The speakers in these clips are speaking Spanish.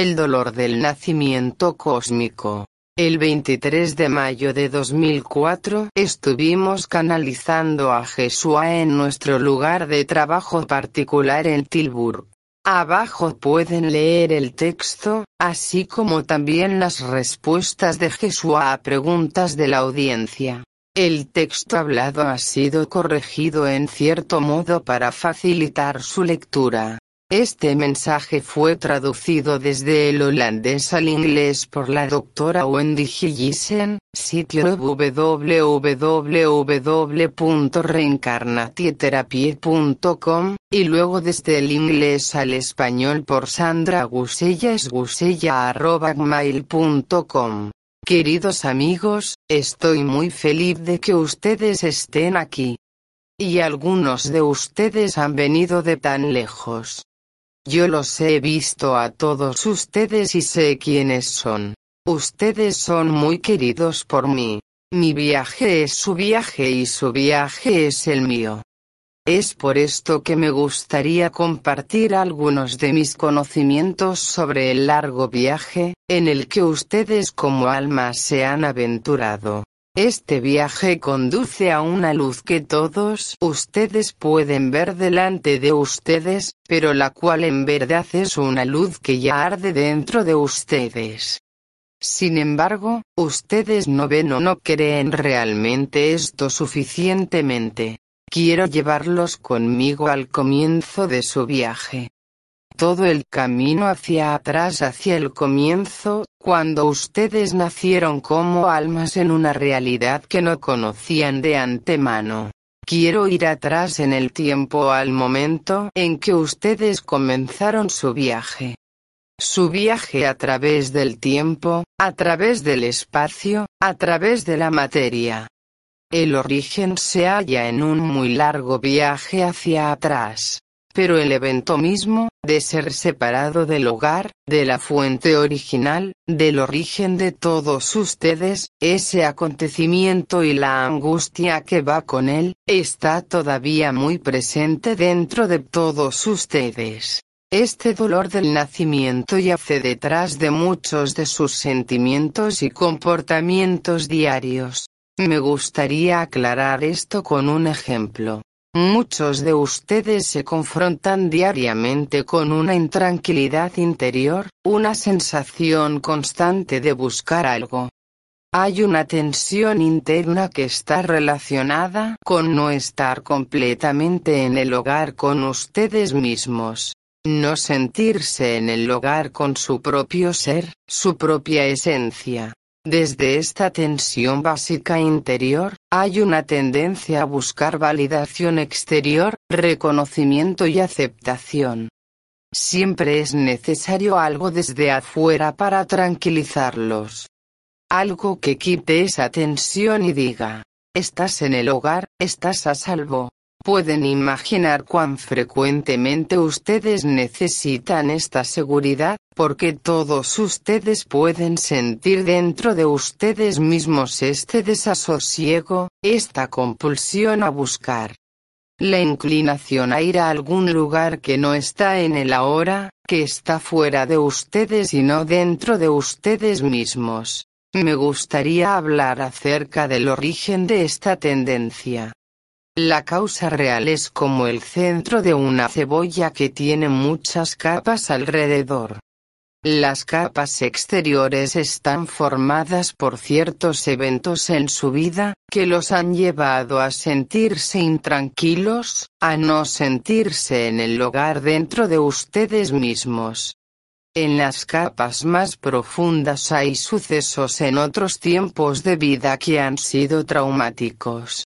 El dolor del nacimiento cósmico. El 23 de mayo de 2004 estuvimos canalizando a Jesúa en nuestro lugar de trabajo particular en Tilburg. Abajo pueden leer el texto, así como también las respuestas de Jesúa a preguntas de la audiencia. El texto hablado ha sido corregido en cierto modo para facilitar su lectura. Este mensaje fue traducido desde el holandés al inglés por la doctora Wendy Gillisen, sitio www.reencarnatieterapie.com, y luego desde el inglés al español por Sandra Gusella esgusella.gmail.com. Queridos amigos, estoy muy feliz de que ustedes estén aquí. Y algunos de ustedes han venido de tan lejos. Yo los he visto a todos ustedes y sé quiénes son. Ustedes son muy queridos por mí. Mi viaje es su viaje y su viaje es el mío. Es por esto que me gustaría compartir algunos de mis conocimientos sobre el largo viaje, en el que ustedes como almas se han aventurado. Este viaje conduce a una luz que todos ustedes pueden ver delante de ustedes, pero la cual en verdad es una luz que ya arde dentro de ustedes. Sin embargo, ustedes no ven o no creen realmente esto suficientemente. Quiero llevarlos conmigo al comienzo de su viaje todo el camino hacia atrás hacia el comienzo, cuando ustedes nacieron como almas en una realidad que no conocían de antemano. Quiero ir atrás en el tiempo al momento en que ustedes comenzaron su viaje. Su viaje a través del tiempo, a través del espacio, a través de la materia. El origen se halla en un muy largo viaje hacia atrás. Pero el evento mismo, de ser separado del hogar, de la fuente original, del origen de todos ustedes, ese acontecimiento y la angustia que va con él, está todavía muy presente dentro de todos ustedes. Este dolor del nacimiento yace detrás de muchos de sus sentimientos y comportamientos diarios. Me gustaría aclarar esto con un ejemplo. Muchos de ustedes se confrontan diariamente con una intranquilidad interior, una sensación constante de buscar algo. Hay una tensión interna que está relacionada con no estar completamente en el hogar con ustedes mismos. No sentirse en el hogar con su propio ser, su propia esencia. Desde esta tensión básica interior, hay una tendencia a buscar validación exterior, reconocimiento y aceptación. Siempre es necesario algo desde afuera para tranquilizarlos. Algo que quite esa tensión y diga, estás en el hogar, estás a salvo, Pueden imaginar cuán frecuentemente ustedes necesitan esta seguridad, porque todos ustedes pueden sentir dentro de ustedes mismos este desasosiego, esta compulsión a buscar. La inclinación a ir a algún lugar que no está en el ahora, que está fuera de ustedes y no dentro de ustedes mismos. Me gustaría hablar acerca del origen de esta tendencia. La causa real es como el centro de una cebolla que tiene muchas capas alrededor. Las capas exteriores están formadas por ciertos eventos en su vida, que los han llevado a sentirse intranquilos, a no sentirse en el hogar dentro de ustedes mismos. En las capas más profundas hay sucesos en otros tiempos de vida que han sido traumáticos.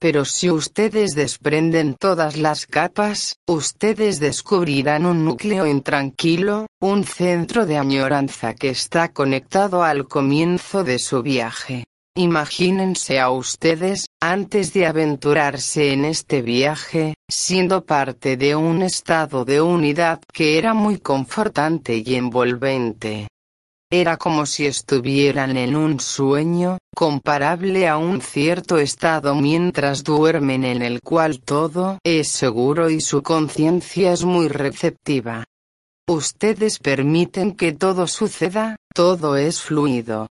Pero si ustedes desprenden todas las capas, ustedes descubrirán un núcleo intranquilo, un centro de añoranza que está conectado al comienzo de su viaje. Imagínense a ustedes, antes de aventurarse en este viaje, siendo parte de un estado de unidad que era muy confortante y envolvente. Era como si estuvieran en un sueño, comparable a un cierto estado mientras duermen en el cual todo es seguro y su conciencia es muy receptiva. Ustedes permiten que todo suceda, todo es fluido.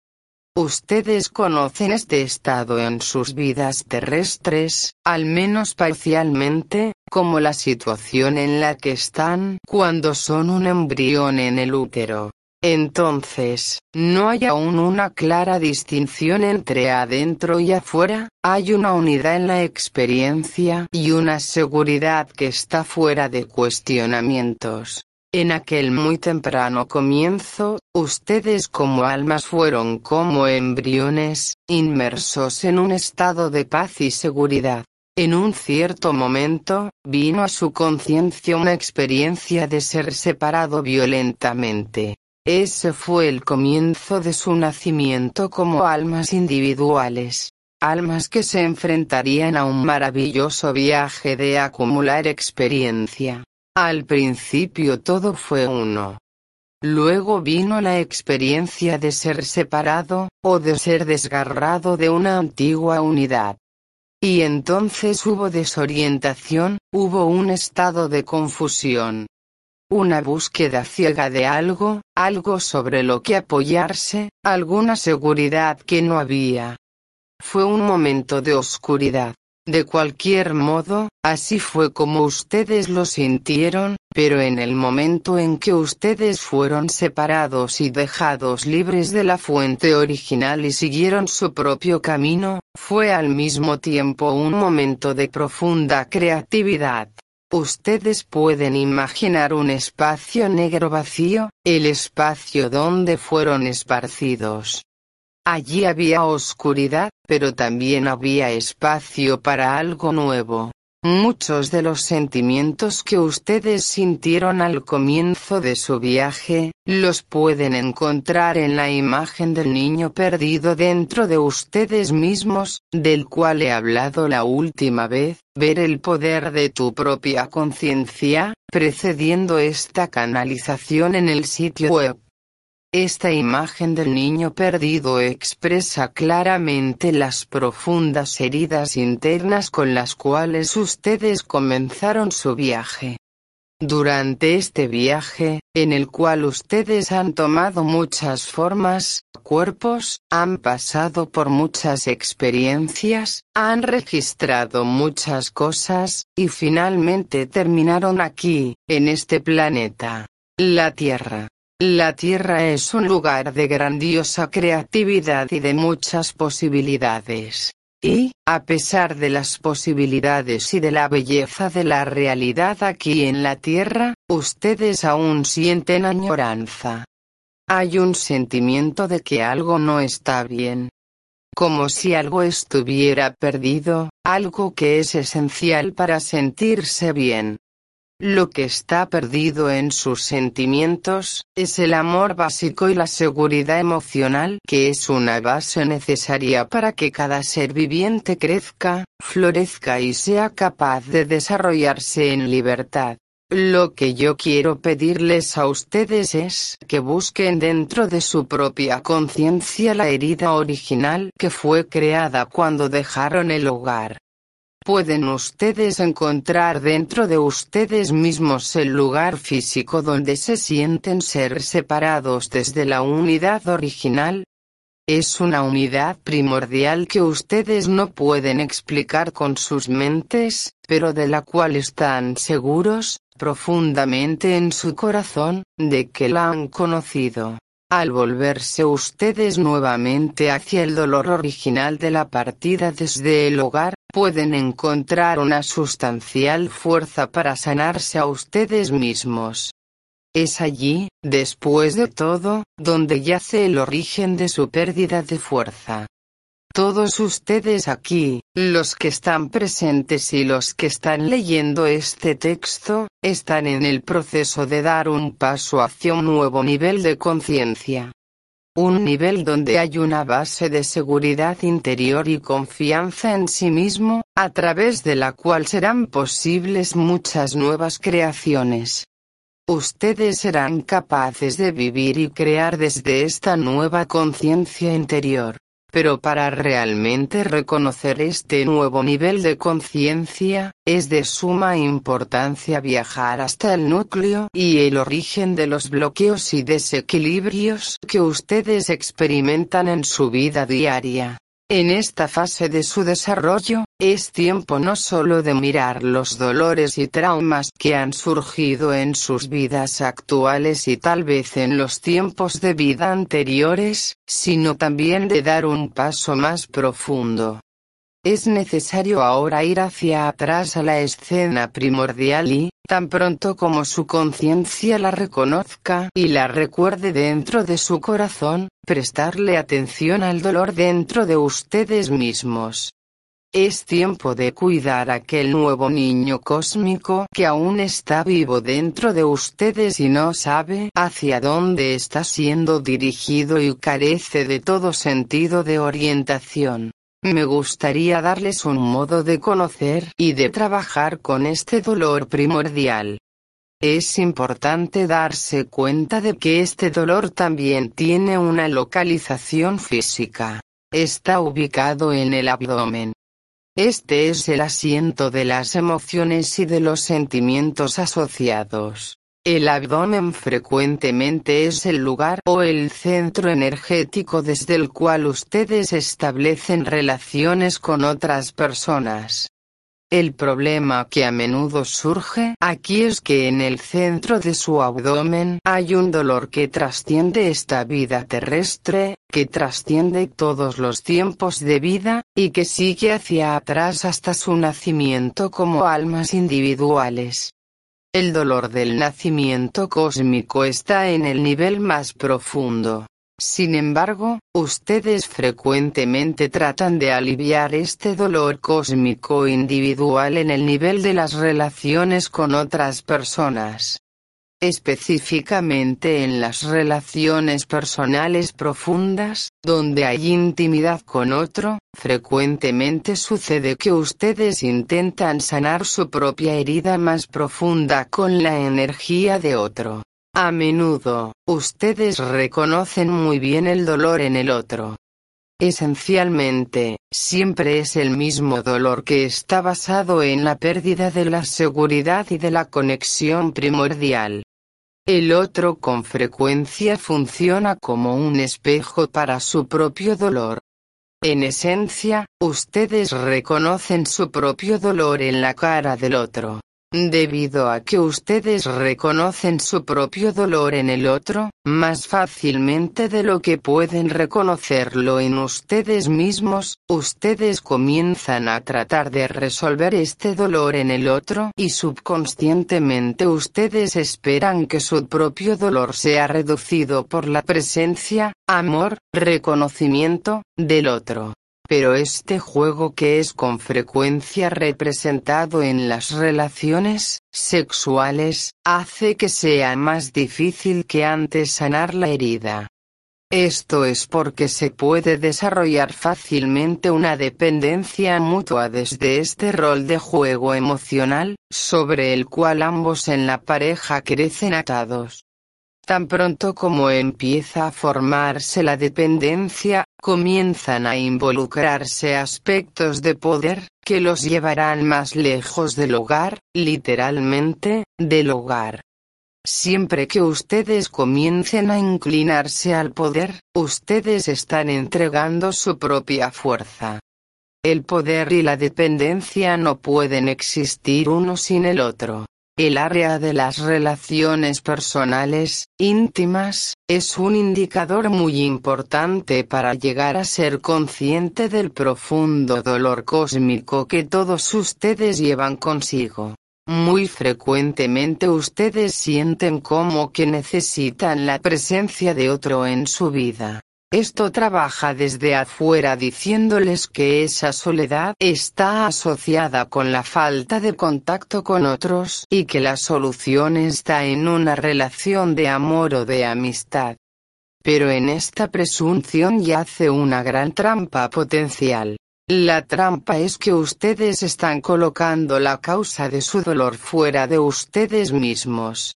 Ustedes conocen este estado en sus vidas terrestres, al menos parcialmente, como la situación en la que están cuando son un embrión en el útero. Entonces, no hay aún una clara distinción entre adentro y afuera, hay una unidad en la experiencia y una seguridad que está fuera de cuestionamientos. En aquel muy temprano comienzo, ustedes como almas fueron como embriones, inmersos en un estado de paz y seguridad. En un cierto momento, vino a su conciencia una experiencia de ser separado violentamente. Ese fue el comienzo de su nacimiento como almas individuales, almas que se enfrentarían a un maravilloso viaje de acumular experiencia. Al principio todo fue uno. Luego vino la experiencia de ser separado, o de ser desgarrado de una antigua unidad. Y entonces hubo desorientación, hubo un estado de confusión una búsqueda ciega de algo, algo sobre lo que apoyarse, alguna seguridad que no había. Fue un momento de oscuridad. De cualquier modo, así fue como ustedes lo sintieron, pero en el momento en que ustedes fueron separados y dejados libres de la fuente original y siguieron su propio camino, fue al mismo tiempo un momento de profunda creatividad. Ustedes pueden imaginar un espacio negro vacío, el espacio donde fueron esparcidos. Allí había oscuridad, pero también había espacio para algo nuevo. Muchos de los sentimientos que ustedes sintieron al comienzo de su viaje, los pueden encontrar en la imagen del niño perdido dentro de ustedes mismos, del cual he hablado la última vez, ver el poder de tu propia conciencia, precediendo esta canalización en el sitio web. Esta imagen del niño perdido expresa claramente las profundas heridas internas con las cuales ustedes comenzaron su viaje. Durante este viaje, en el cual ustedes han tomado muchas formas, cuerpos, han pasado por muchas experiencias, han registrado muchas cosas, y finalmente terminaron aquí, en este planeta, la Tierra. La Tierra es un lugar de grandiosa creatividad y de muchas posibilidades. Y, a pesar de las posibilidades y de la belleza de la realidad aquí en la Tierra, ustedes aún sienten añoranza. Hay un sentimiento de que algo no está bien. Como si algo estuviera perdido, algo que es esencial para sentirse bien. Lo que está perdido en sus sentimientos, es el amor básico y la seguridad emocional que es una base necesaria para que cada ser viviente crezca, florezca y sea capaz de desarrollarse en libertad. Lo que yo quiero pedirles a ustedes es que busquen dentro de su propia conciencia la herida original que fue creada cuando dejaron el hogar pueden ustedes encontrar dentro de ustedes mismos el lugar físico donde se sienten ser separados desde la unidad original. Es una unidad primordial que ustedes no pueden explicar con sus mentes, pero de la cual están seguros, profundamente en su corazón, de que la han conocido. Al volverse ustedes nuevamente hacia el dolor original de la partida desde el hogar, pueden encontrar una sustancial fuerza para sanarse a ustedes mismos. Es allí, después de todo, donde yace el origen de su pérdida de fuerza. Todos ustedes aquí, los que están presentes y los que están leyendo este texto, están en el proceso de dar un paso hacia un nuevo nivel de conciencia. Un nivel donde hay una base de seguridad interior y confianza en sí mismo, a través de la cual serán posibles muchas nuevas creaciones. Ustedes serán capaces de vivir y crear desde esta nueva conciencia interior. Pero para realmente reconocer este nuevo nivel de conciencia, es de suma importancia viajar hasta el núcleo y el origen de los bloqueos y desequilibrios que ustedes experimentan en su vida diaria. En esta fase de su desarrollo, es tiempo no solo de mirar los dolores y traumas que han surgido en sus vidas actuales y tal vez en los tiempos de vida anteriores, sino también de dar un paso más profundo. Es necesario ahora ir hacia atrás a la escena primordial y, tan pronto como su conciencia la reconozca y la recuerde dentro de su corazón, prestarle atención al dolor dentro de ustedes mismos. Es tiempo de cuidar a aquel nuevo niño cósmico que aún está vivo dentro de ustedes y no sabe hacia dónde está siendo dirigido y carece de todo sentido de orientación. Me gustaría darles un modo de conocer y de trabajar con este dolor primordial. Es importante darse cuenta de que este dolor también tiene una localización física. Está ubicado en el abdomen. Este es el asiento de las emociones y de los sentimientos asociados. El abdomen frecuentemente es el lugar o el centro energético desde el cual ustedes establecen relaciones con otras personas. El problema que a menudo surge aquí es que en el centro de su abdomen hay un dolor que trasciende esta vida terrestre, que trasciende todos los tiempos de vida, y que sigue hacia atrás hasta su nacimiento como almas individuales. El dolor del nacimiento cósmico está en el nivel más profundo. Sin embargo, ustedes frecuentemente tratan de aliviar este dolor cósmico individual en el nivel de las relaciones con otras personas específicamente en las relaciones personales profundas, donde hay intimidad con otro, frecuentemente sucede que ustedes intentan sanar su propia herida más profunda con la energía de otro. A menudo, ustedes reconocen muy bien el dolor en el otro. Esencialmente, siempre es el mismo dolor que está basado en la pérdida de la seguridad y de la conexión primordial. El otro con frecuencia funciona como un espejo para su propio dolor. En esencia, ustedes reconocen su propio dolor en la cara del otro. Debido a que ustedes reconocen su propio dolor en el otro, más fácilmente de lo que pueden reconocerlo en ustedes mismos, ustedes comienzan a tratar de resolver este dolor en el otro y subconscientemente ustedes esperan que su propio dolor sea reducido por la presencia, amor, reconocimiento, del otro. Pero este juego que es con frecuencia representado en las relaciones sexuales, hace que sea más difícil que antes sanar la herida. Esto es porque se puede desarrollar fácilmente una dependencia mutua desde este rol de juego emocional, sobre el cual ambos en la pareja crecen atados. Tan pronto como empieza a formarse la dependencia, comienzan a involucrarse aspectos de poder, que los llevarán más lejos del hogar, literalmente, del hogar. Siempre que ustedes comiencen a inclinarse al poder, ustedes están entregando su propia fuerza. El poder y la dependencia no pueden existir uno sin el otro. El área de las relaciones personales, íntimas, es un indicador muy importante para llegar a ser consciente del profundo dolor cósmico que todos ustedes llevan consigo. Muy frecuentemente ustedes sienten como que necesitan la presencia de otro en su vida. Esto trabaja desde afuera diciéndoles que esa soledad está asociada con la falta de contacto con otros y que la solución está en una relación de amor o de amistad. Pero en esta presunción yace una gran trampa potencial. La trampa es que ustedes están colocando la causa de su dolor fuera de ustedes mismos.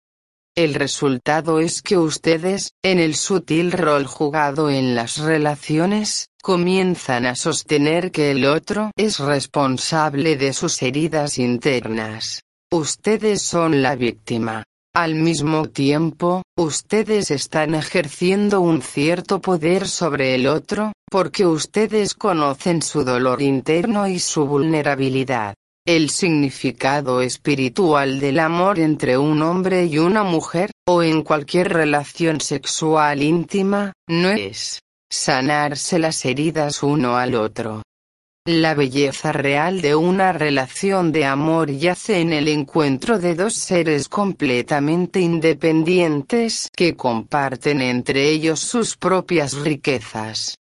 El resultado es que ustedes, en el sutil rol jugado en las relaciones, comienzan a sostener que el otro es responsable de sus heridas internas. Ustedes son la víctima. Al mismo tiempo, ustedes están ejerciendo un cierto poder sobre el otro, porque ustedes conocen su dolor interno y su vulnerabilidad. El significado espiritual del amor entre un hombre y una mujer, o en cualquier relación sexual íntima, no es sanarse las heridas uno al otro. La belleza real de una relación de amor yace en el encuentro de dos seres completamente independientes que comparten entre ellos sus propias riquezas.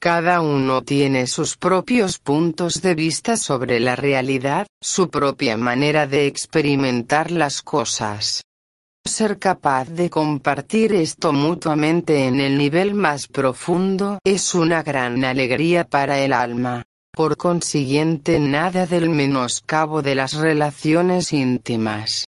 Cada uno tiene sus propios puntos de vista sobre la realidad, su propia manera de experimentar las cosas. Ser capaz de compartir esto mutuamente en el nivel más profundo es una gran alegría para el alma. Por consiguiente nada del menoscabo de las relaciones íntimas.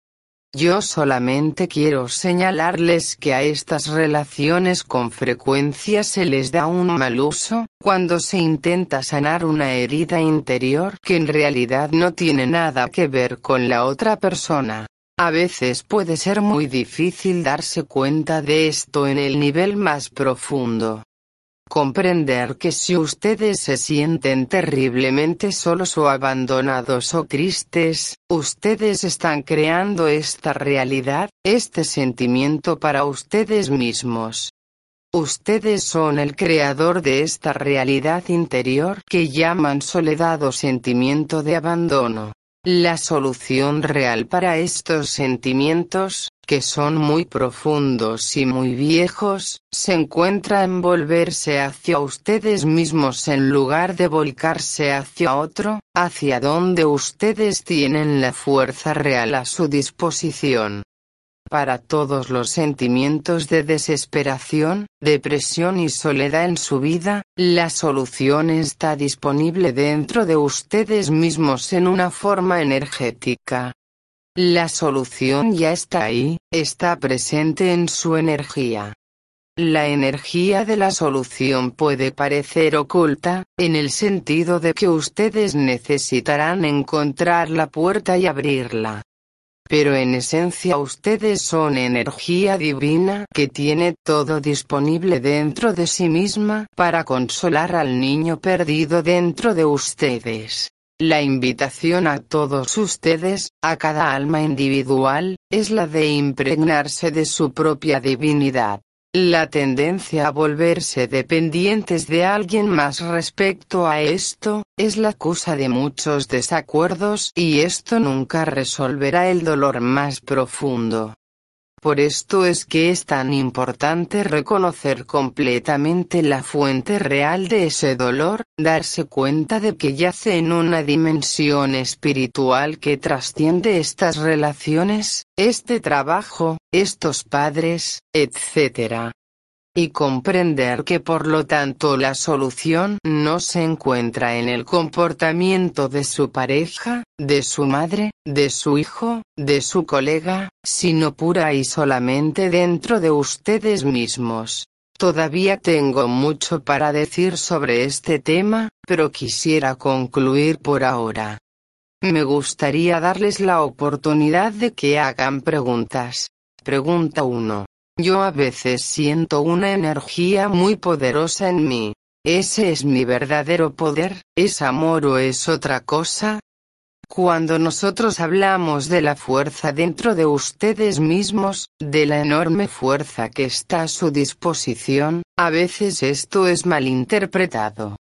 Yo solamente quiero señalarles que a estas relaciones con frecuencia se les da un mal uso, cuando se intenta sanar una herida interior que en realidad no tiene nada que ver con la otra persona. A veces puede ser muy difícil darse cuenta de esto en el nivel más profundo comprender que si ustedes se sienten terriblemente solos o abandonados o tristes, ustedes están creando esta realidad, este sentimiento para ustedes mismos. Ustedes son el creador de esta realidad interior que llaman soledad o sentimiento de abandono. La solución real para estos sentimientos, que son muy profundos y muy viejos, se encuentra en volverse hacia ustedes mismos en lugar de volcarse hacia otro, hacia donde ustedes tienen la fuerza real a su disposición para todos los sentimientos de desesperación, depresión y soledad en su vida, la solución está disponible dentro de ustedes mismos en una forma energética. La solución ya está ahí, está presente en su energía. La energía de la solución puede parecer oculta, en el sentido de que ustedes necesitarán encontrar la puerta y abrirla pero en esencia ustedes son energía divina que tiene todo disponible dentro de sí misma para consolar al niño perdido dentro de ustedes. La invitación a todos ustedes, a cada alma individual, es la de impregnarse de su propia divinidad. La tendencia a volverse dependientes de alguien más respecto a esto, es la causa de muchos desacuerdos y esto nunca resolverá el dolor más profundo. Por esto es que es tan importante reconocer completamente la fuente real de ese dolor, darse cuenta de que yace en una dimensión espiritual que trasciende estas relaciones, este trabajo, estos padres, etc y comprender que por lo tanto la solución no se encuentra en el comportamiento de su pareja, de su madre, de su hijo, de su colega, sino pura y solamente dentro de ustedes mismos. Todavía tengo mucho para decir sobre este tema, pero quisiera concluir por ahora. Me gustaría darles la oportunidad de que hagan preguntas. Pregunta 1. Yo a veces siento una energía muy poderosa en mí. ¿Ese es mi verdadero poder? ¿Es amor o es otra cosa? Cuando nosotros hablamos de la fuerza dentro de ustedes mismos, de la enorme fuerza que está a su disposición, a veces esto es malinterpretado.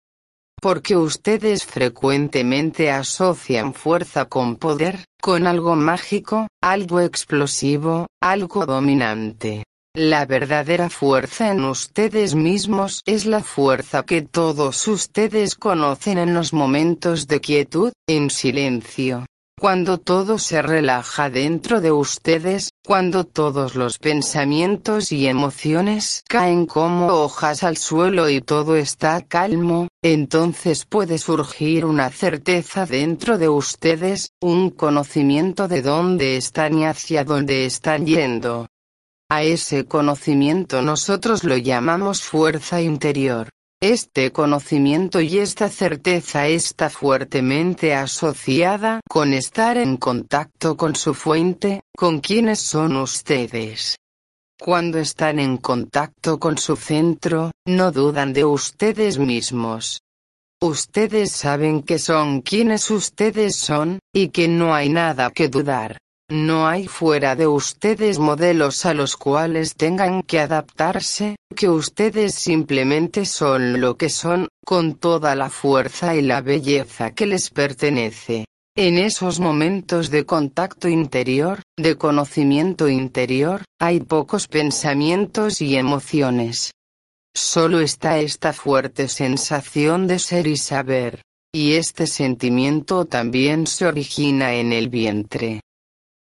Porque ustedes frecuentemente asocian fuerza con poder, con algo mágico, algo explosivo, algo dominante. La verdadera fuerza en ustedes mismos es la fuerza que todos ustedes conocen en los momentos de quietud, en silencio. Cuando todo se relaja dentro de ustedes, cuando todos los pensamientos y emociones caen como hojas al suelo y todo está calmo, entonces puede surgir una certeza dentro de ustedes, un conocimiento de dónde están y hacia dónde están yendo. A ese conocimiento nosotros lo llamamos fuerza interior. Este conocimiento y esta certeza está fuertemente asociada con estar en contacto con su fuente, con quienes son ustedes. Cuando están en contacto con su centro, no dudan de ustedes mismos. Ustedes saben que son quienes ustedes son, y que no hay nada que dudar. No hay fuera de ustedes modelos a los cuales tengan que adaptarse, que ustedes simplemente son lo que son, con toda la fuerza y la belleza que les pertenece. En esos momentos de contacto interior, de conocimiento interior, hay pocos pensamientos y emociones. Solo está esta fuerte sensación de ser y saber. Y este sentimiento también se origina en el vientre.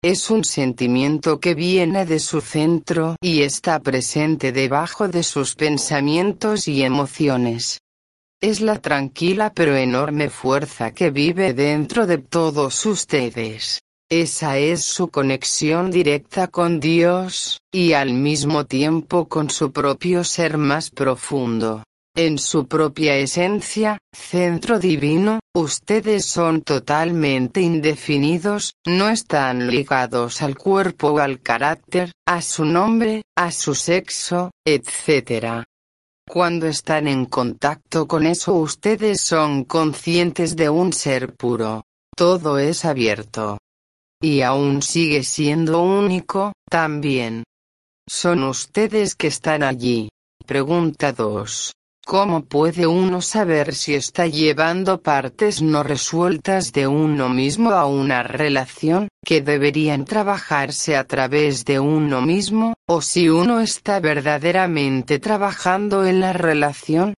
Es un sentimiento que viene de su centro y está presente debajo de sus pensamientos y emociones. Es la tranquila pero enorme fuerza que vive dentro de todos ustedes. Esa es su conexión directa con Dios, y al mismo tiempo con su propio ser más profundo. En su propia esencia, centro divino, ustedes son totalmente indefinidos, no están ligados al cuerpo o al carácter, a su nombre, a su sexo, etc. Cuando están en contacto con eso ustedes son conscientes de un ser puro. Todo es abierto. Y aún sigue siendo único, también. Son ustedes que están allí. Pregunta 2. ¿Cómo puede uno saber si está llevando partes no resueltas de uno mismo a una relación, que deberían trabajarse a través de uno mismo, o si uno está verdaderamente trabajando en la relación?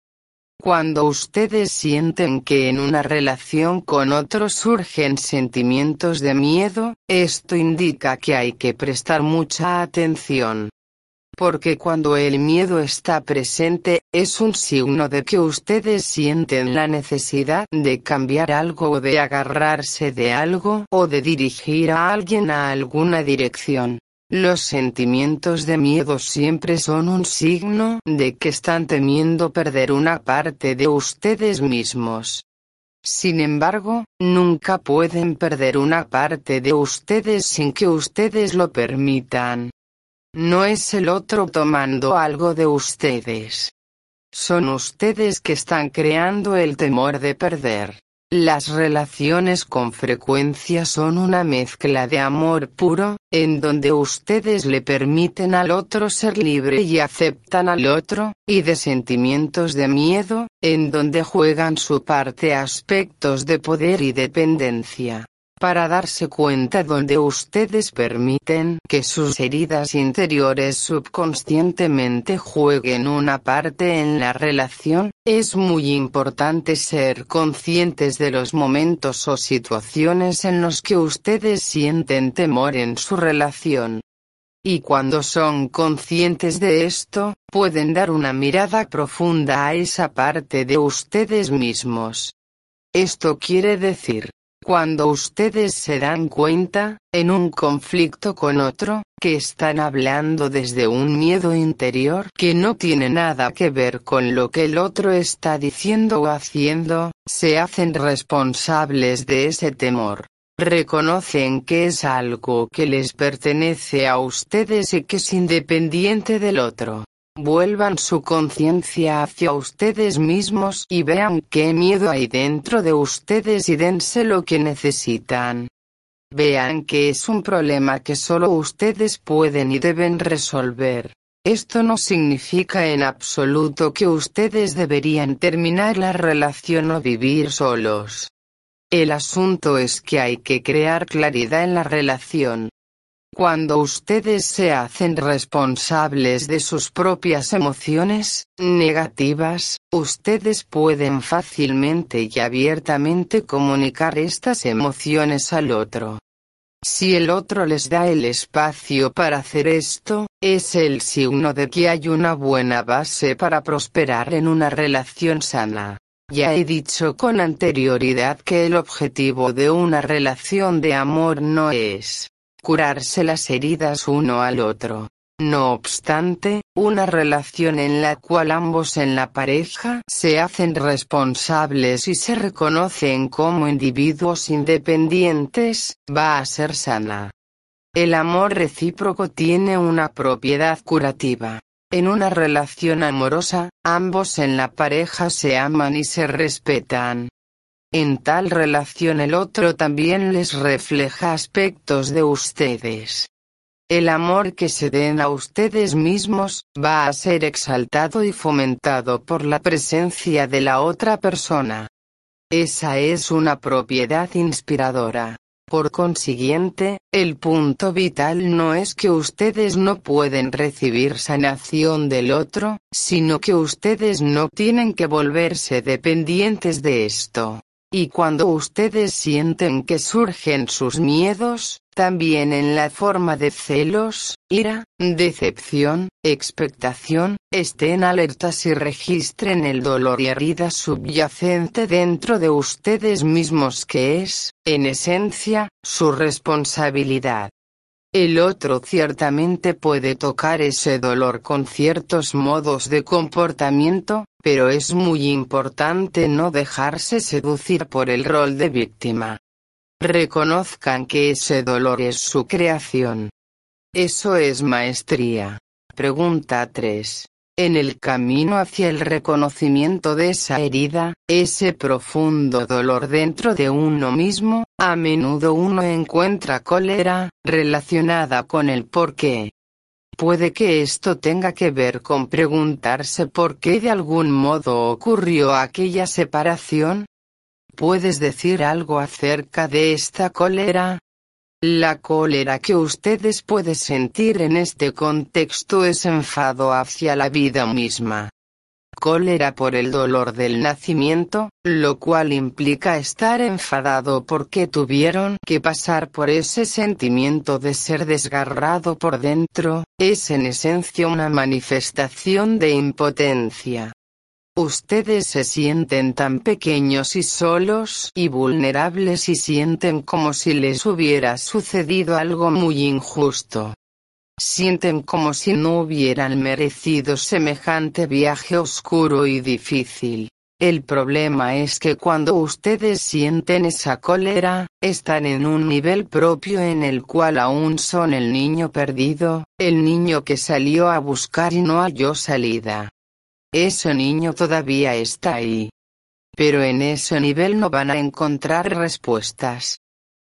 Cuando ustedes sienten que en una relación con otro surgen sentimientos de miedo, esto indica que hay que prestar mucha atención porque cuando el miedo está presente, es un signo de que ustedes sienten la necesidad de cambiar algo o de agarrarse de algo o de dirigir a alguien a alguna dirección. Los sentimientos de miedo siempre son un signo de que están temiendo perder una parte de ustedes mismos. Sin embargo, nunca pueden perder una parte de ustedes sin que ustedes lo permitan. No es el otro tomando algo de ustedes. Son ustedes que están creando el temor de perder. Las relaciones con frecuencia son una mezcla de amor puro, en donde ustedes le permiten al otro ser libre y aceptan al otro, y de sentimientos de miedo, en donde juegan su parte aspectos de poder y dependencia para darse cuenta donde ustedes permiten que sus heridas interiores subconscientemente jueguen una parte en la relación, es muy importante ser conscientes de los momentos o situaciones en los que ustedes sienten temor en su relación. Y cuando son conscientes de esto, pueden dar una mirada profunda a esa parte de ustedes mismos. Esto quiere decir, cuando ustedes se dan cuenta, en un conflicto con otro, que están hablando desde un miedo interior que no tiene nada que ver con lo que el otro está diciendo o haciendo, se hacen responsables de ese temor. Reconocen que es algo que les pertenece a ustedes y que es independiente del otro. Vuelvan su conciencia hacia ustedes mismos y vean qué miedo hay dentro de ustedes y dense lo que necesitan. Vean que es un problema que solo ustedes pueden y deben resolver. Esto no significa en absoluto que ustedes deberían terminar la relación o vivir solos. El asunto es que hay que crear claridad en la relación. Cuando ustedes se hacen responsables de sus propias emociones negativas, ustedes pueden fácilmente y abiertamente comunicar estas emociones al otro. Si el otro les da el espacio para hacer esto, es el signo de que hay una buena base para prosperar en una relación sana. Ya he dicho con anterioridad que el objetivo de una relación de amor no es curarse las heridas uno al otro. No obstante, una relación en la cual ambos en la pareja se hacen responsables y se reconocen como individuos independientes, va a ser sana. El amor recíproco tiene una propiedad curativa. En una relación amorosa, ambos en la pareja se aman y se respetan. En tal relación el otro también les refleja aspectos de ustedes. El amor que se den a ustedes mismos, va a ser exaltado y fomentado por la presencia de la otra persona. Esa es una propiedad inspiradora. Por consiguiente, el punto vital no es que ustedes no pueden recibir sanación del otro, sino que ustedes no tienen que volverse dependientes de esto. Y cuando ustedes sienten que surgen sus miedos, también en la forma de celos, ira, decepción, expectación, estén alertas y registren el dolor y herida subyacente dentro de ustedes mismos que es, en esencia, su responsabilidad. El otro ciertamente puede tocar ese dolor con ciertos modos de comportamiento, pero es muy importante no dejarse seducir por el rol de víctima. Reconozcan que ese dolor es su creación. Eso es maestría. Pregunta 3. En el camino hacia el reconocimiento de esa herida, ese profundo dolor dentro de uno mismo, a menudo uno encuentra cólera, relacionada con el por qué. Puede que esto tenga que ver con preguntarse por qué de algún modo ocurrió aquella separación. ¿Puedes decir algo acerca de esta cólera? La cólera que ustedes pueden sentir en este contexto es enfado hacia la vida misma. Cólera por el dolor del nacimiento, lo cual implica estar enfadado porque tuvieron que pasar por ese sentimiento de ser desgarrado por dentro, es en esencia una manifestación de impotencia. Ustedes se sienten tan pequeños y solos y vulnerables y sienten como si les hubiera sucedido algo muy injusto. Sienten como si no hubieran merecido semejante viaje oscuro y difícil. El problema es que cuando ustedes sienten esa cólera, están en un nivel propio en el cual aún son el niño perdido, el niño que salió a buscar y no halló salida. Ese niño todavía está ahí. Pero en ese nivel no van a encontrar respuestas.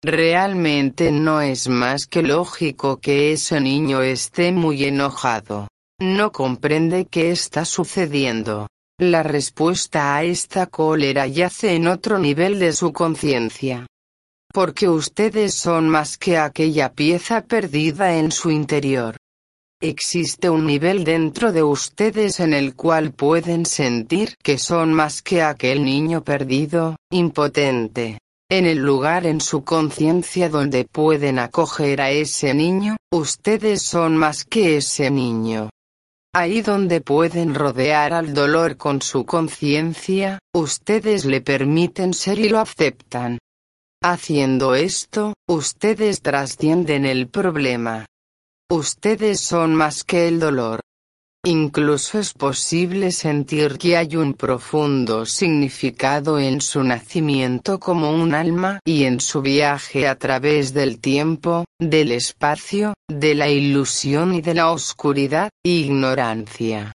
Realmente no es más que lógico que ese niño esté muy enojado. No comprende qué está sucediendo. La respuesta a esta cólera yace en otro nivel de su conciencia. Porque ustedes son más que aquella pieza perdida en su interior. Existe un nivel dentro de ustedes en el cual pueden sentir que son más que aquel niño perdido, impotente. En el lugar en su conciencia donde pueden acoger a ese niño, ustedes son más que ese niño. Ahí donde pueden rodear al dolor con su conciencia, ustedes le permiten ser y lo aceptan. Haciendo esto, ustedes trascienden el problema. Ustedes son más que el dolor. Incluso es posible sentir que hay un profundo significado en su nacimiento como un alma y en su viaje a través del tiempo, del espacio, de la ilusión y de la oscuridad, ignorancia.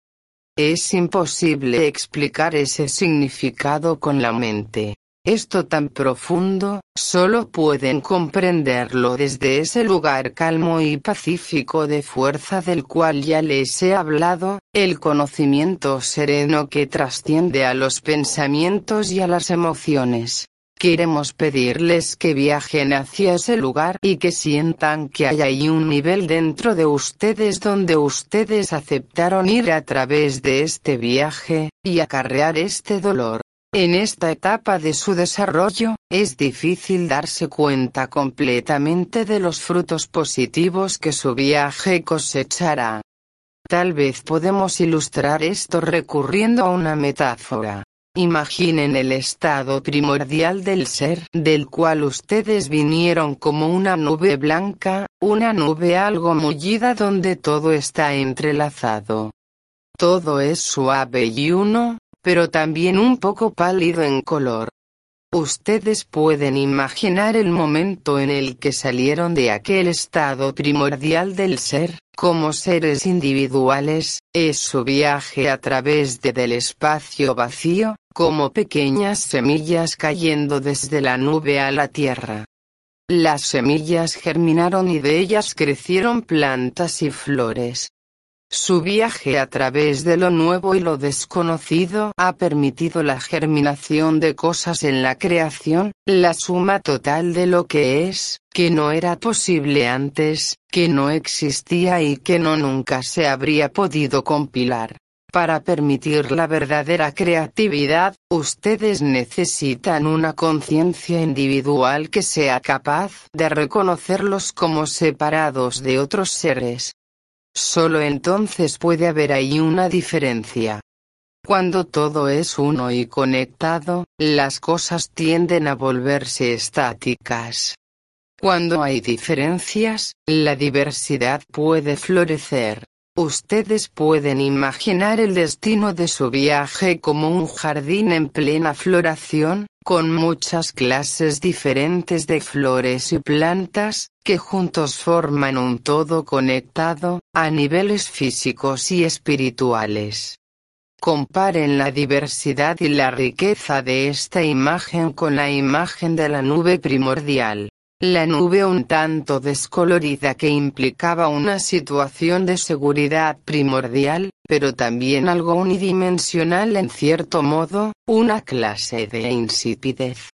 Es imposible explicar ese significado con la mente. Esto tan profundo, solo pueden comprenderlo desde ese lugar calmo y pacífico de fuerza del cual ya les he hablado, el conocimiento sereno que trasciende a los pensamientos y a las emociones. Queremos pedirles que viajen hacia ese lugar y que sientan que hay ahí un nivel dentro de ustedes donde ustedes aceptaron ir a través de este viaje, y acarrear este dolor. En esta etapa de su desarrollo, es difícil darse cuenta completamente de los frutos positivos que su viaje cosechará. Tal vez podemos ilustrar esto recurriendo a una metáfora. Imaginen el estado primordial del ser, del cual ustedes vinieron como una nube blanca, una nube algo mullida donde todo está entrelazado. Todo es suave y uno, pero también un poco pálido en color. Ustedes pueden imaginar el momento en el que salieron de aquel estado primordial del ser, como seres individuales, es su viaje a través de del espacio vacío, como pequeñas semillas cayendo desde la nube a la tierra. Las semillas germinaron y de ellas crecieron plantas y flores. Su viaje a través de lo nuevo y lo desconocido ha permitido la germinación de cosas en la creación, la suma total de lo que es, que no era posible antes, que no existía y que no nunca se habría podido compilar. Para permitir la verdadera creatividad, ustedes necesitan una conciencia individual que sea capaz de reconocerlos como separados de otros seres. Solo entonces puede haber ahí una diferencia. Cuando todo es uno y conectado, las cosas tienden a volverse estáticas. Cuando hay diferencias, la diversidad puede florecer. Ustedes pueden imaginar el destino de su viaje como un jardín en plena floración, con muchas clases diferentes de flores y plantas, que juntos forman un todo conectado, a niveles físicos y espirituales. Comparen la diversidad y la riqueza de esta imagen con la imagen de la nube primordial. La nube un tanto descolorida que implicaba una situación de seguridad primordial, pero también algo unidimensional en cierto modo, una clase de insipidez.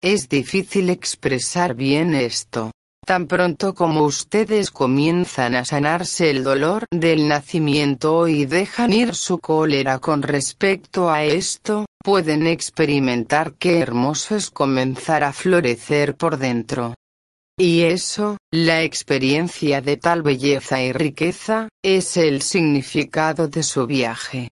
Es difícil expresar bien esto. Tan pronto como ustedes comienzan a sanarse el dolor del nacimiento y dejan ir su cólera con respecto a esto, pueden experimentar qué hermoso es comenzar a florecer por dentro. Y eso, la experiencia de tal belleza y riqueza, es el significado de su viaje.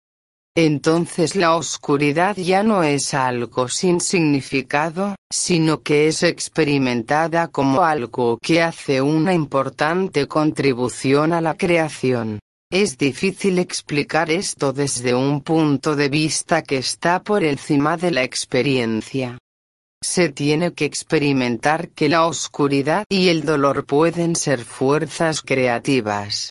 Entonces la oscuridad ya no es algo sin significado, sino que es experimentada como algo que hace una importante contribución a la creación. Es difícil explicar esto desde un punto de vista que está por encima de la experiencia. Se tiene que experimentar que la oscuridad y el dolor pueden ser fuerzas creativas.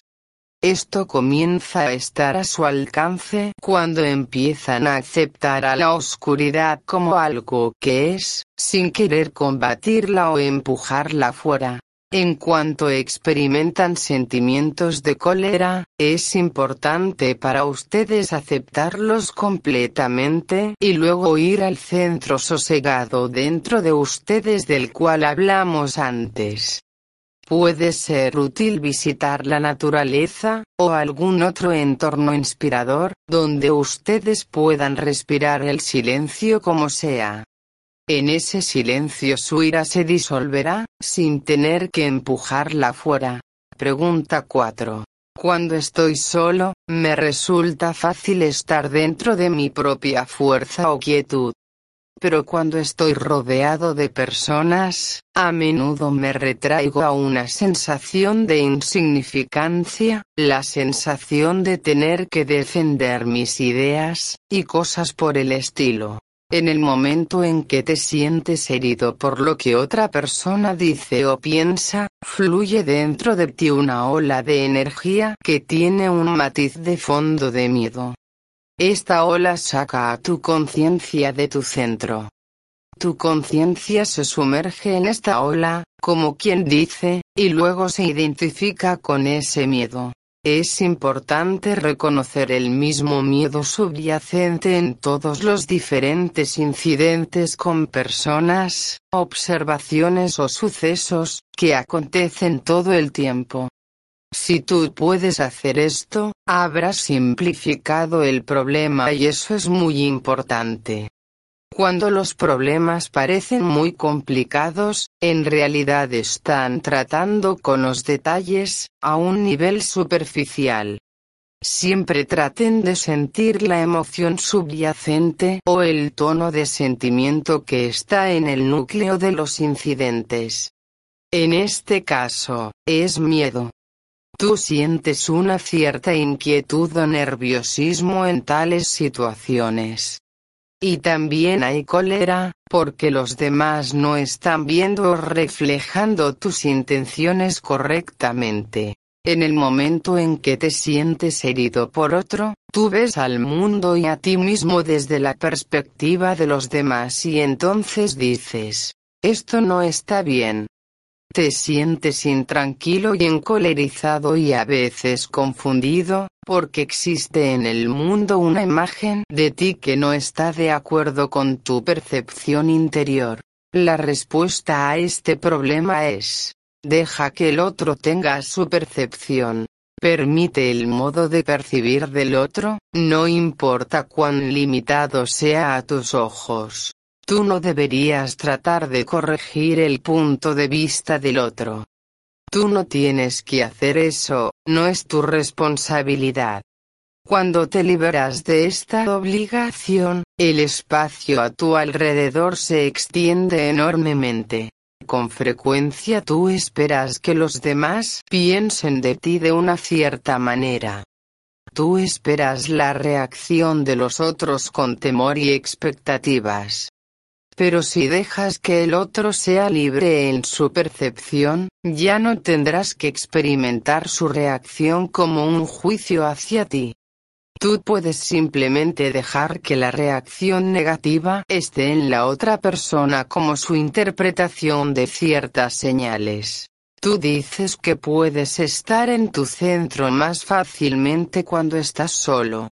Esto comienza a estar a su alcance cuando empiezan a aceptar a la oscuridad como algo que es, sin querer combatirla o empujarla fuera. En cuanto experimentan sentimientos de cólera, es importante para ustedes aceptarlos completamente y luego ir al centro sosegado dentro de ustedes del cual hablamos antes. Puede ser útil visitar la naturaleza, o algún otro entorno inspirador, donde ustedes puedan respirar el silencio como sea. En ese silencio su ira se disolverá, sin tener que empujarla fuera. Pregunta 4. Cuando estoy solo, me resulta fácil estar dentro de mi propia fuerza o quietud. Pero cuando estoy rodeado de personas, a menudo me retraigo a una sensación de insignificancia, la sensación de tener que defender mis ideas, y cosas por el estilo. En el momento en que te sientes herido por lo que otra persona dice o piensa, fluye dentro de ti una ola de energía que tiene un matiz de fondo de miedo. Esta ola saca a tu conciencia de tu centro. Tu conciencia se sumerge en esta ola, como quien dice, y luego se identifica con ese miedo. es importante reconocer el mismo miedo subyacente en todos los diferentes incidentes con personas, observaciones o sucesos, que acontecen todo el tiempo. Si tú puedes hacer esto, habrás simplificado el problema y eso es muy importante. Cuando los problemas parecen muy complicados, en realidad están tratando con los detalles, a un nivel superficial. Siempre traten de sentir la emoción subyacente o el tono de sentimiento que está en el núcleo de los incidentes. En este caso, es miedo. Tú sientes una cierta inquietud o nerviosismo en tales situaciones. Y también hay cólera, porque los demás no están viendo o reflejando tus intenciones correctamente. En el momento en que te sientes herido por otro, tú ves al mundo y a ti mismo desde la perspectiva de los demás y entonces dices, esto no está bien, te sientes intranquilo y encolerizado y a veces confundido, porque existe en el mundo una imagen de ti que no está de acuerdo con tu percepción interior. La respuesta a este problema es, deja que el otro tenga su percepción. Permite el modo de percibir del otro, no importa cuán limitado sea a tus ojos. Tú no deberías tratar de corregir el punto de vista del otro. Tú no tienes que hacer eso, no es tu responsabilidad. Cuando te liberas de esta obligación, el espacio a tu alrededor se extiende enormemente. Con frecuencia tú esperas que los demás piensen de ti de una cierta manera. Tú esperas la reacción de los otros con temor y expectativas. Pero si dejas que el otro sea libre en su percepción, ya no tendrás que experimentar su reacción como un juicio hacia ti. Tú puedes simplemente dejar que la reacción negativa esté en la otra persona como su interpretación de ciertas señales. Tú dices que puedes estar en tu centro más fácilmente cuando estás solo.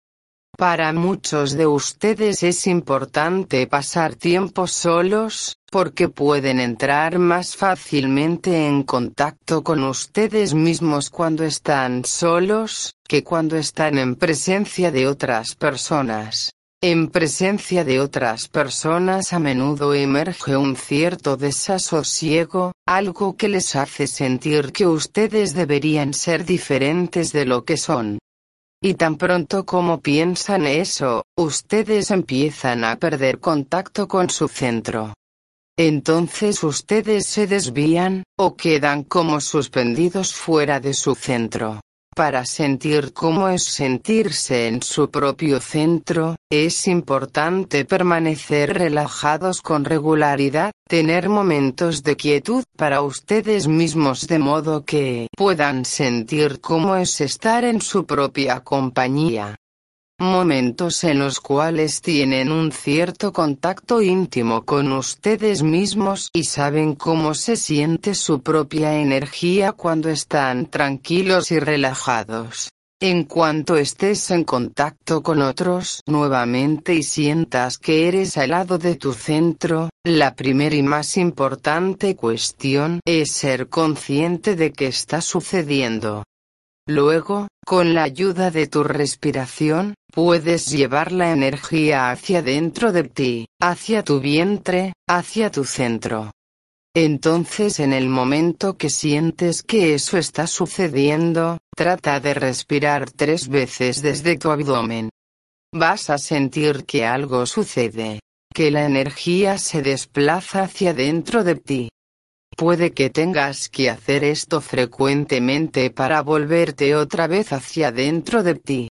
Para muchos de ustedes es importante pasar tiempo solos, porque pueden entrar más fácilmente en contacto con ustedes mismos cuando están solos, que cuando están en presencia de otras personas. En presencia de otras personas a menudo emerge un cierto desasosiego, algo que les hace sentir que ustedes deberían ser diferentes de lo que son. Y tan pronto como piensan eso, ustedes empiezan a perder contacto con su centro. Entonces ustedes se desvían, o quedan como suspendidos fuera de su centro. Para sentir cómo es sentirse en su propio centro, es importante permanecer relajados con regularidad, tener momentos de quietud para ustedes mismos de modo que puedan sentir cómo es estar en su propia compañía momentos en los cuales tienen un cierto contacto íntimo con ustedes mismos y saben cómo se siente su propia energía cuando están tranquilos y relajados. En cuanto estés en contacto con otros nuevamente y sientas que eres al lado de tu centro, la primera y más importante cuestión es ser consciente de que está sucediendo. Luego, con la ayuda de tu respiración, puedes llevar la energía hacia dentro de ti, hacia tu vientre, hacia tu centro. Entonces en el momento que sientes que eso está sucediendo, trata de respirar tres veces desde tu abdomen. Vas a sentir que algo sucede, que la energía se desplaza hacia dentro de ti. Puede que tengas que hacer esto frecuentemente para volverte otra vez hacia dentro de ti.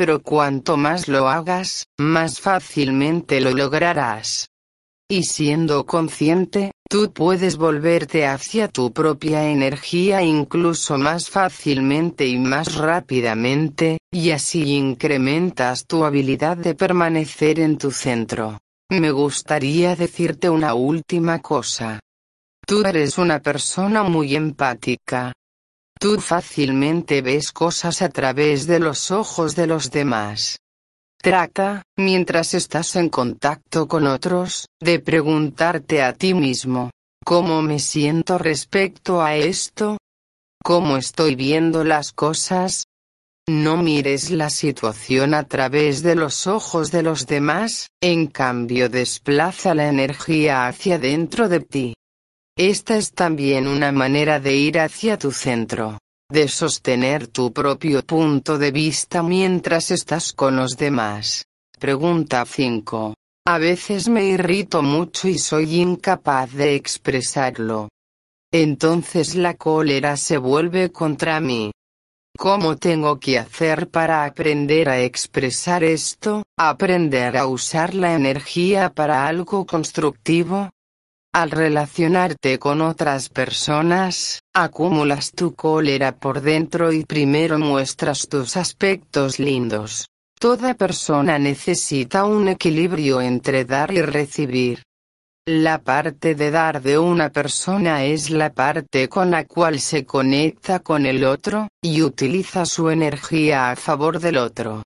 Pero cuanto más lo hagas, más fácilmente lo lograrás. Y siendo consciente, tú puedes volverte hacia tu propia energía incluso más fácilmente y más rápidamente, y así incrementas tu habilidad de permanecer en tu centro. Me gustaría decirte una última cosa. Tú eres una persona muy empática. Tú fácilmente ves cosas a través de los ojos de los demás. Trata, mientras estás en contacto con otros, de preguntarte a ti mismo, ¿cómo me siento respecto a esto? ¿Cómo estoy viendo las cosas? No mires la situación a través de los ojos de los demás, en cambio desplaza la energía hacia dentro de ti. Esta es también una manera de ir hacia tu centro, de sostener tu propio punto de vista mientras estás con los demás. Pregunta 5. A veces me irrito mucho y soy incapaz de expresarlo. Entonces la cólera se vuelve contra mí. ¿Cómo tengo que hacer para aprender a expresar esto, aprender a usar la energía para algo constructivo? Al relacionarte con otras personas, acumulas tu cólera por dentro y primero muestras tus aspectos lindos. Toda persona necesita un equilibrio entre dar y recibir. La parte de dar de una persona es la parte con la cual se conecta con el otro, y utiliza su energía a favor del otro.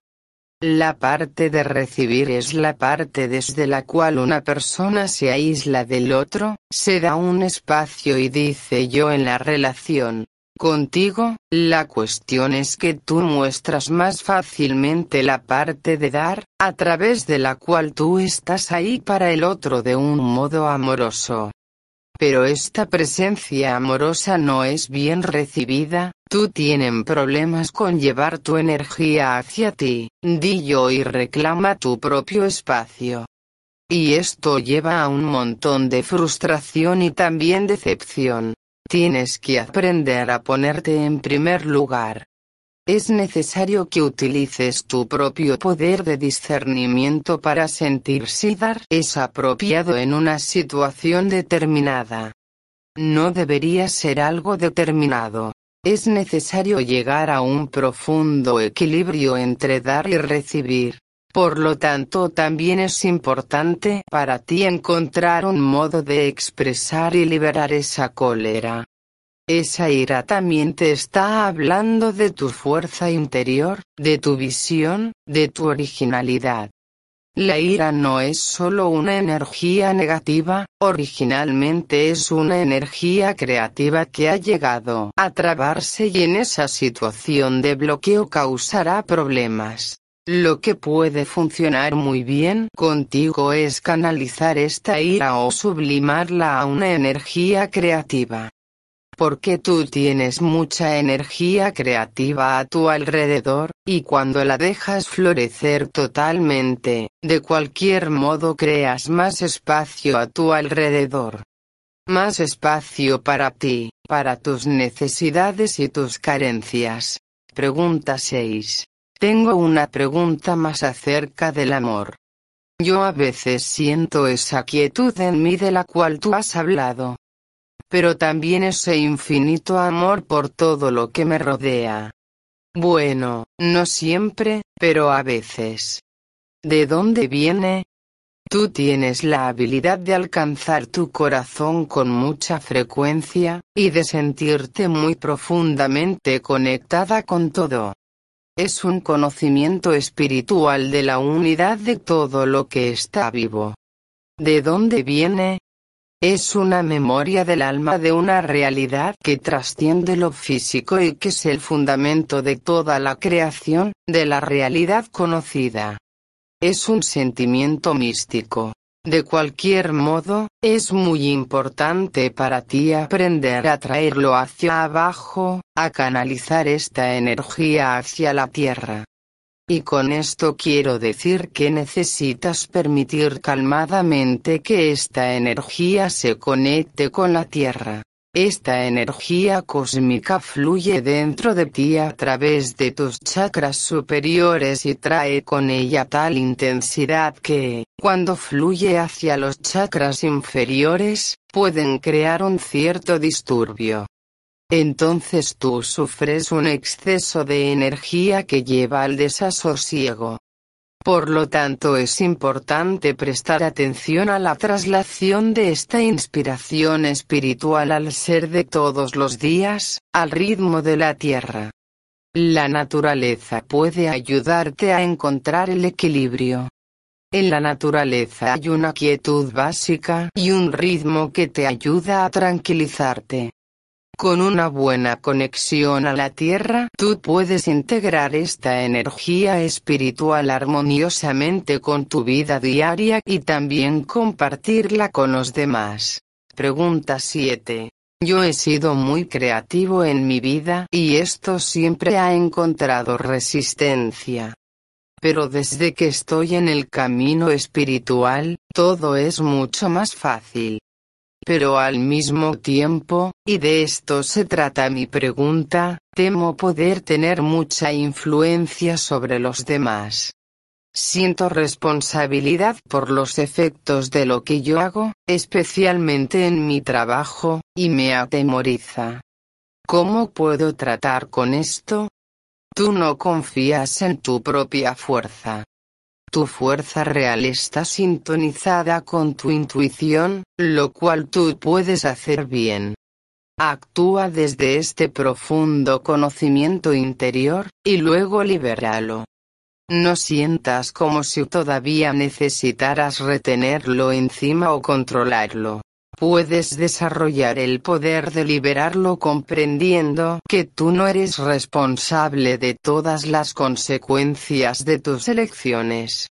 La parte de recibir es la parte desde la cual una persona se aísla del otro, se da un espacio y dice yo en la relación, Contigo, la cuestión es que tú muestras más fácilmente la parte de dar, a través de la cual tú estás ahí para el otro de un modo amoroso. Pero esta presencia amorosa no es bien recibida, tú tienen problemas con llevar tu energía hacia ti, di yo y reclama tu propio espacio. Y esto lleva a un montón de frustración y también decepción. Tienes que aprender a ponerte en primer lugar. Es necesario que utilices tu propio poder de discernimiento para sentir si dar es apropiado en una situación determinada. No debería ser algo determinado. Es necesario llegar a un profundo equilibrio entre dar y recibir. Por lo tanto, también es importante para ti encontrar un modo de expresar y liberar esa cólera. Esa ira también te está hablando de tu fuerza interior, de tu visión, de tu originalidad. La ira no es solo una energía negativa, originalmente es una energía creativa que ha llegado a trabarse y en esa situación de bloqueo causará problemas. Lo que puede funcionar muy bien contigo es canalizar esta ira o sublimarla a una energía creativa. Porque tú tienes mucha energía creativa a tu alrededor, y cuando la dejas florecer totalmente, de cualquier modo creas más espacio a tu alrededor. Más espacio para ti, para tus necesidades y tus carencias. Pregunta 6. Tengo una pregunta más acerca del amor. Yo a veces siento esa quietud en mí de la cual tú has hablado. Pero también ese infinito amor por todo lo que me rodea. Bueno, no siempre, pero a veces. ¿De dónde viene? Tú tienes la habilidad de alcanzar tu corazón con mucha frecuencia, y de sentirte muy profundamente conectada con todo es un conocimiento espiritual de la unidad de todo lo que está vivo. ¿De dónde viene? Es una memoria del alma de una realidad que trasciende lo físico y que es el fundamento de toda la creación, de la realidad conocida. Es un sentimiento místico, de cualquier modo, es muy importante para ti aprender a traerlo hacia abajo, a canalizar esta energía hacia la tierra. Y con esto quiero decir que necesitas permitir calmadamente que esta energía se conecte con la tierra. Esta energía cósmica fluye dentro de ti a través de tus chakras superiores y trae con ella tal intensidad que, cuando fluye hacia los chakras inferiores, pueden crear un cierto disturbio. Entonces tú sufres un exceso de energía que lleva al desasosiego. Por lo tanto es importante prestar atención a la traslación de esta inspiración espiritual al ser de todos los días, al ritmo de la tierra. La naturaleza puede ayudarte a encontrar el equilibrio. En la naturaleza hay una quietud básica y un ritmo que te ayuda a tranquilizarte. Con una buena conexión a la Tierra, tú puedes integrar esta energía espiritual armoniosamente con tu vida diaria y también compartirla con los demás. Pregunta 7. Yo he sido muy creativo en mi vida y esto siempre ha encontrado resistencia. Pero desde que estoy en el camino espiritual, todo es mucho más fácil pero al mismo tiempo, y de esto se trata mi pregunta, temo poder tener mucha influencia sobre los demás. Siento responsabilidad por los efectos de lo que yo hago, especialmente en mi trabajo, y me atemoriza. ¿Cómo puedo tratar con esto? Tú no confías en tu propia fuerza tu fuerza real está sintonizada con tu intuición, lo cual tú puedes hacer bien. Actúa desde este profundo conocimiento interior, y luego libéralo. No sientas como si todavía necesitaras retenerlo encima o controlarlo. Puedes desarrollar el poder de liberarlo comprendiendo que tú no eres responsable de todas las consecuencias de tus elecciones.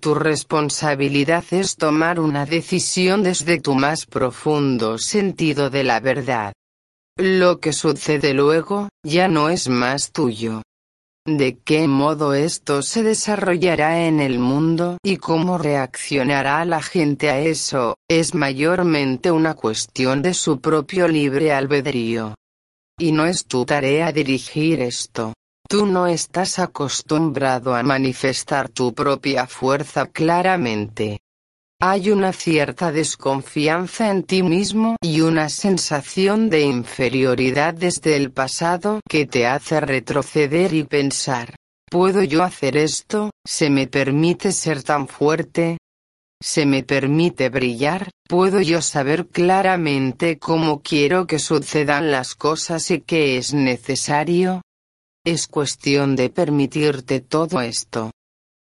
Tu responsabilidad es tomar una decisión desde tu más profundo sentido de la verdad. Lo que sucede luego, ya no es más tuyo de qué modo esto se desarrollará en el mundo y cómo reaccionará la gente a eso, es mayormente una cuestión de su propio libre albedrío. Y no es tu tarea dirigir esto. Tú no estás acostumbrado a manifestar tu propia fuerza claramente. Hay una cierta desconfianza en ti mismo y una sensación de inferioridad desde el pasado que te hace retroceder y pensar, ¿puedo yo hacer esto? ¿Se me permite ser tan fuerte? ¿Se me permite brillar? ¿Puedo yo saber claramente cómo quiero que sucedan las cosas y qué es necesario? Es cuestión de permitirte todo esto.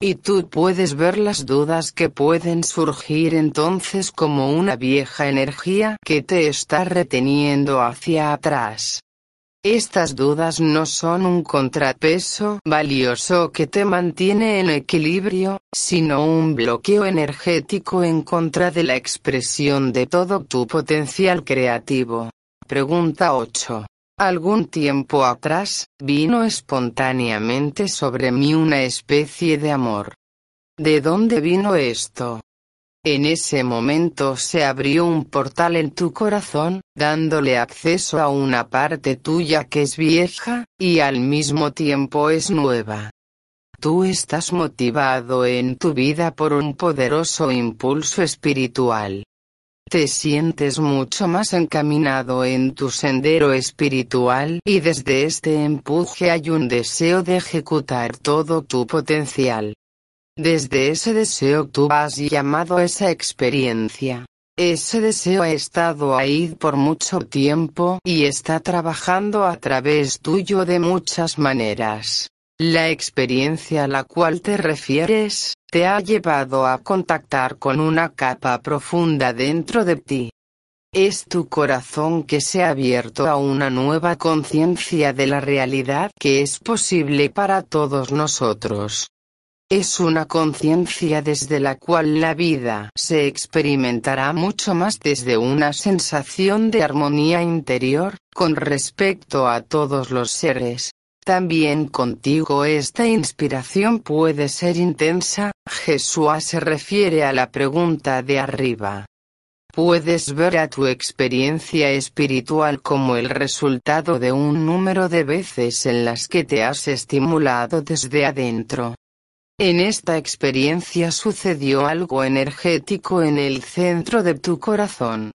Y tú puedes ver las dudas que pueden surgir entonces como una vieja energía que te está reteniendo hacia atrás. Estas dudas no son un contrapeso valioso que te mantiene en equilibrio, sino un bloqueo energético en contra de la expresión de todo tu potencial creativo. Pregunta 8. Algún tiempo atrás, vino espontáneamente sobre mí una especie de amor. ¿De dónde vino esto? En ese momento se abrió un portal en tu corazón, dándole acceso a una parte tuya que es vieja, y al mismo tiempo es nueva. Tú estás motivado en tu vida por un poderoso impulso espiritual te sientes mucho más encaminado en tu sendero espiritual y desde este empuje hay un deseo de ejecutar todo tu potencial. Desde ese deseo tú has llamado esa experiencia. Ese deseo ha estado ahí por mucho tiempo y está trabajando a través tuyo de muchas maneras. La experiencia a la cual te refieres, te ha llevado a contactar con una capa profunda dentro de ti. Es tu corazón que se ha abierto a una nueva conciencia de la realidad que es posible para todos nosotros. Es una conciencia desde la cual la vida se experimentará mucho más desde una sensación de armonía interior, con respecto a todos los seres, también contigo esta inspiración puede ser intensa, Jesús se refiere a la pregunta de arriba. Puedes ver a tu experiencia espiritual como el resultado de un número de veces en las que te has estimulado desde adentro. En esta experiencia sucedió algo energético en el centro de tu corazón.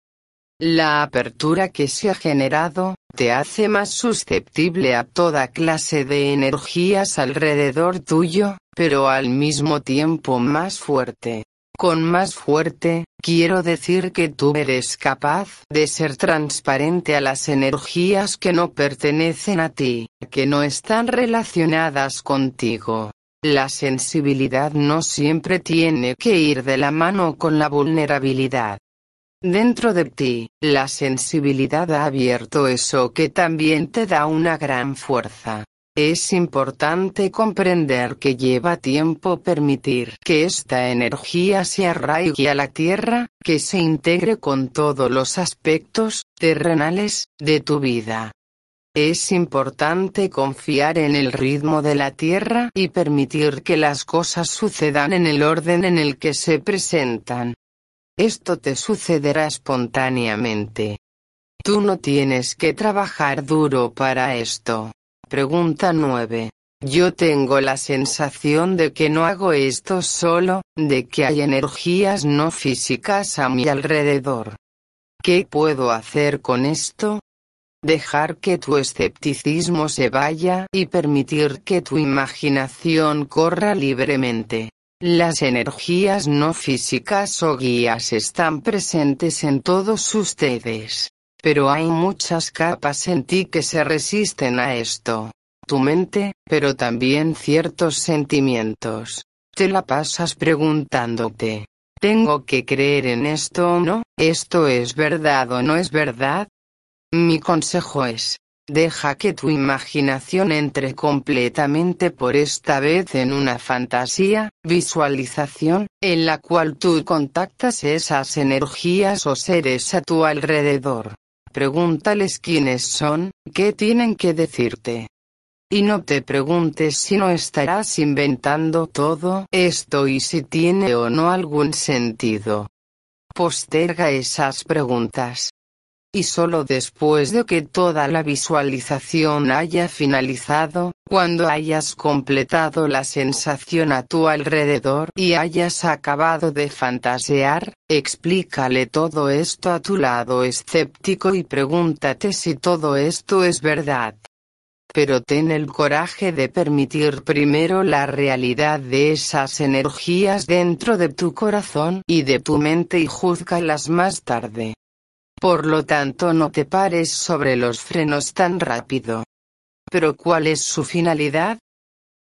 La apertura que se ha generado, te hace más susceptible a toda clase de energías alrededor tuyo, pero al mismo tiempo más fuerte. Con más fuerte, quiero decir que tú eres capaz de ser transparente a las energías que no pertenecen a ti, que no están relacionadas contigo. La sensibilidad no siempre tiene que ir de la mano con la vulnerabilidad. Dentro de ti, la sensibilidad ha abierto eso que también te da una gran fuerza. Es importante comprender que lleva tiempo permitir que esta energía se arraigue a la tierra, que se integre con todos los aspectos terrenales de tu vida. Es importante confiar en el ritmo de la tierra y permitir que las cosas sucedan en el orden en el que se presentan. Esto te sucederá espontáneamente. Tú no tienes que trabajar duro para esto. Pregunta 9. Yo tengo la sensación de que no hago esto solo, de que hay energías no físicas a mi alrededor. ¿Qué puedo hacer con esto? Dejar que tu escepticismo se vaya y permitir que tu imaginación corra libremente. Las energías no físicas o guías están presentes en todos ustedes. Pero hay muchas capas en ti que se resisten a esto. Tu mente, pero también ciertos sentimientos. Te la pasas preguntándote. ¿Tengo que creer en esto o no? ¿Esto es verdad o no es verdad? Mi consejo es, Deja que tu imaginación entre completamente por esta vez en una fantasía, visualización, en la cual tú contactas esas energías o seres a tu alrededor. Pregúntales quiénes son, qué tienen que decirte. Y no te preguntes si no estarás inventando todo esto y si tiene o no algún sentido. Posterga esas preguntas. Y solo después de que toda la visualización haya finalizado, cuando hayas completado la sensación a tu alrededor y hayas acabado de fantasear, explícale todo esto a tu lado escéptico y pregúntate si todo esto es verdad. Pero ten el coraje de permitir primero la realidad de esas energías dentro de tu corazón y de tu mente y juzgalas más tarde. Por lo tanto no te pares sobre los frenos tan rápido. Pero ¿cuál es su finalidad?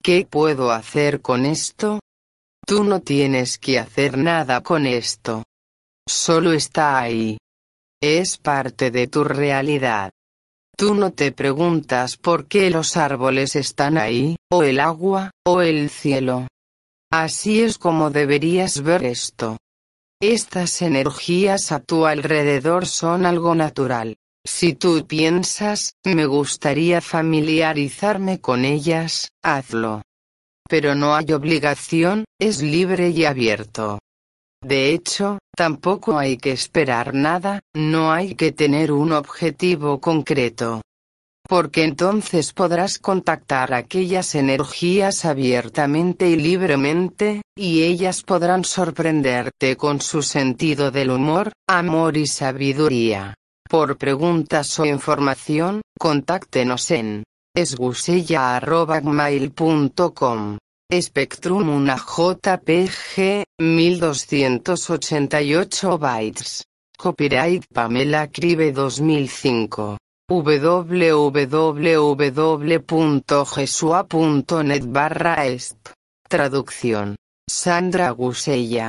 ¿Qué puedo hacer con esto? Tú no tienes que hacer nada con esto. Solo está ahí. Es parte de tu realidad. Tú no te preguntas por qué los árboles están ahí, o el agua, o el cielo. Así es como deberías ver esto. Estas energías a tu alrededor son algo natural. Si tú piensas, me gustaría familiarizarme con ellas, hazlo. Pero no hay obligación, es libre y abierto. De hecho, tampoco hay que esperar nada, no hay que tener un objetivo concreto porque entonces podrás contactar aquellas energías abiertamente y libremente, y ellas podrán sorprenderte con su sentido del humor, amor y sabiduría. Por preguntas o información, contáctenos en esgusella.gmail.com. Spectrum una JPG, 1288 bytes. Copyright Pamela Cribe 2005 www.jesua.net barra est. Traducción. Sandra Gusella.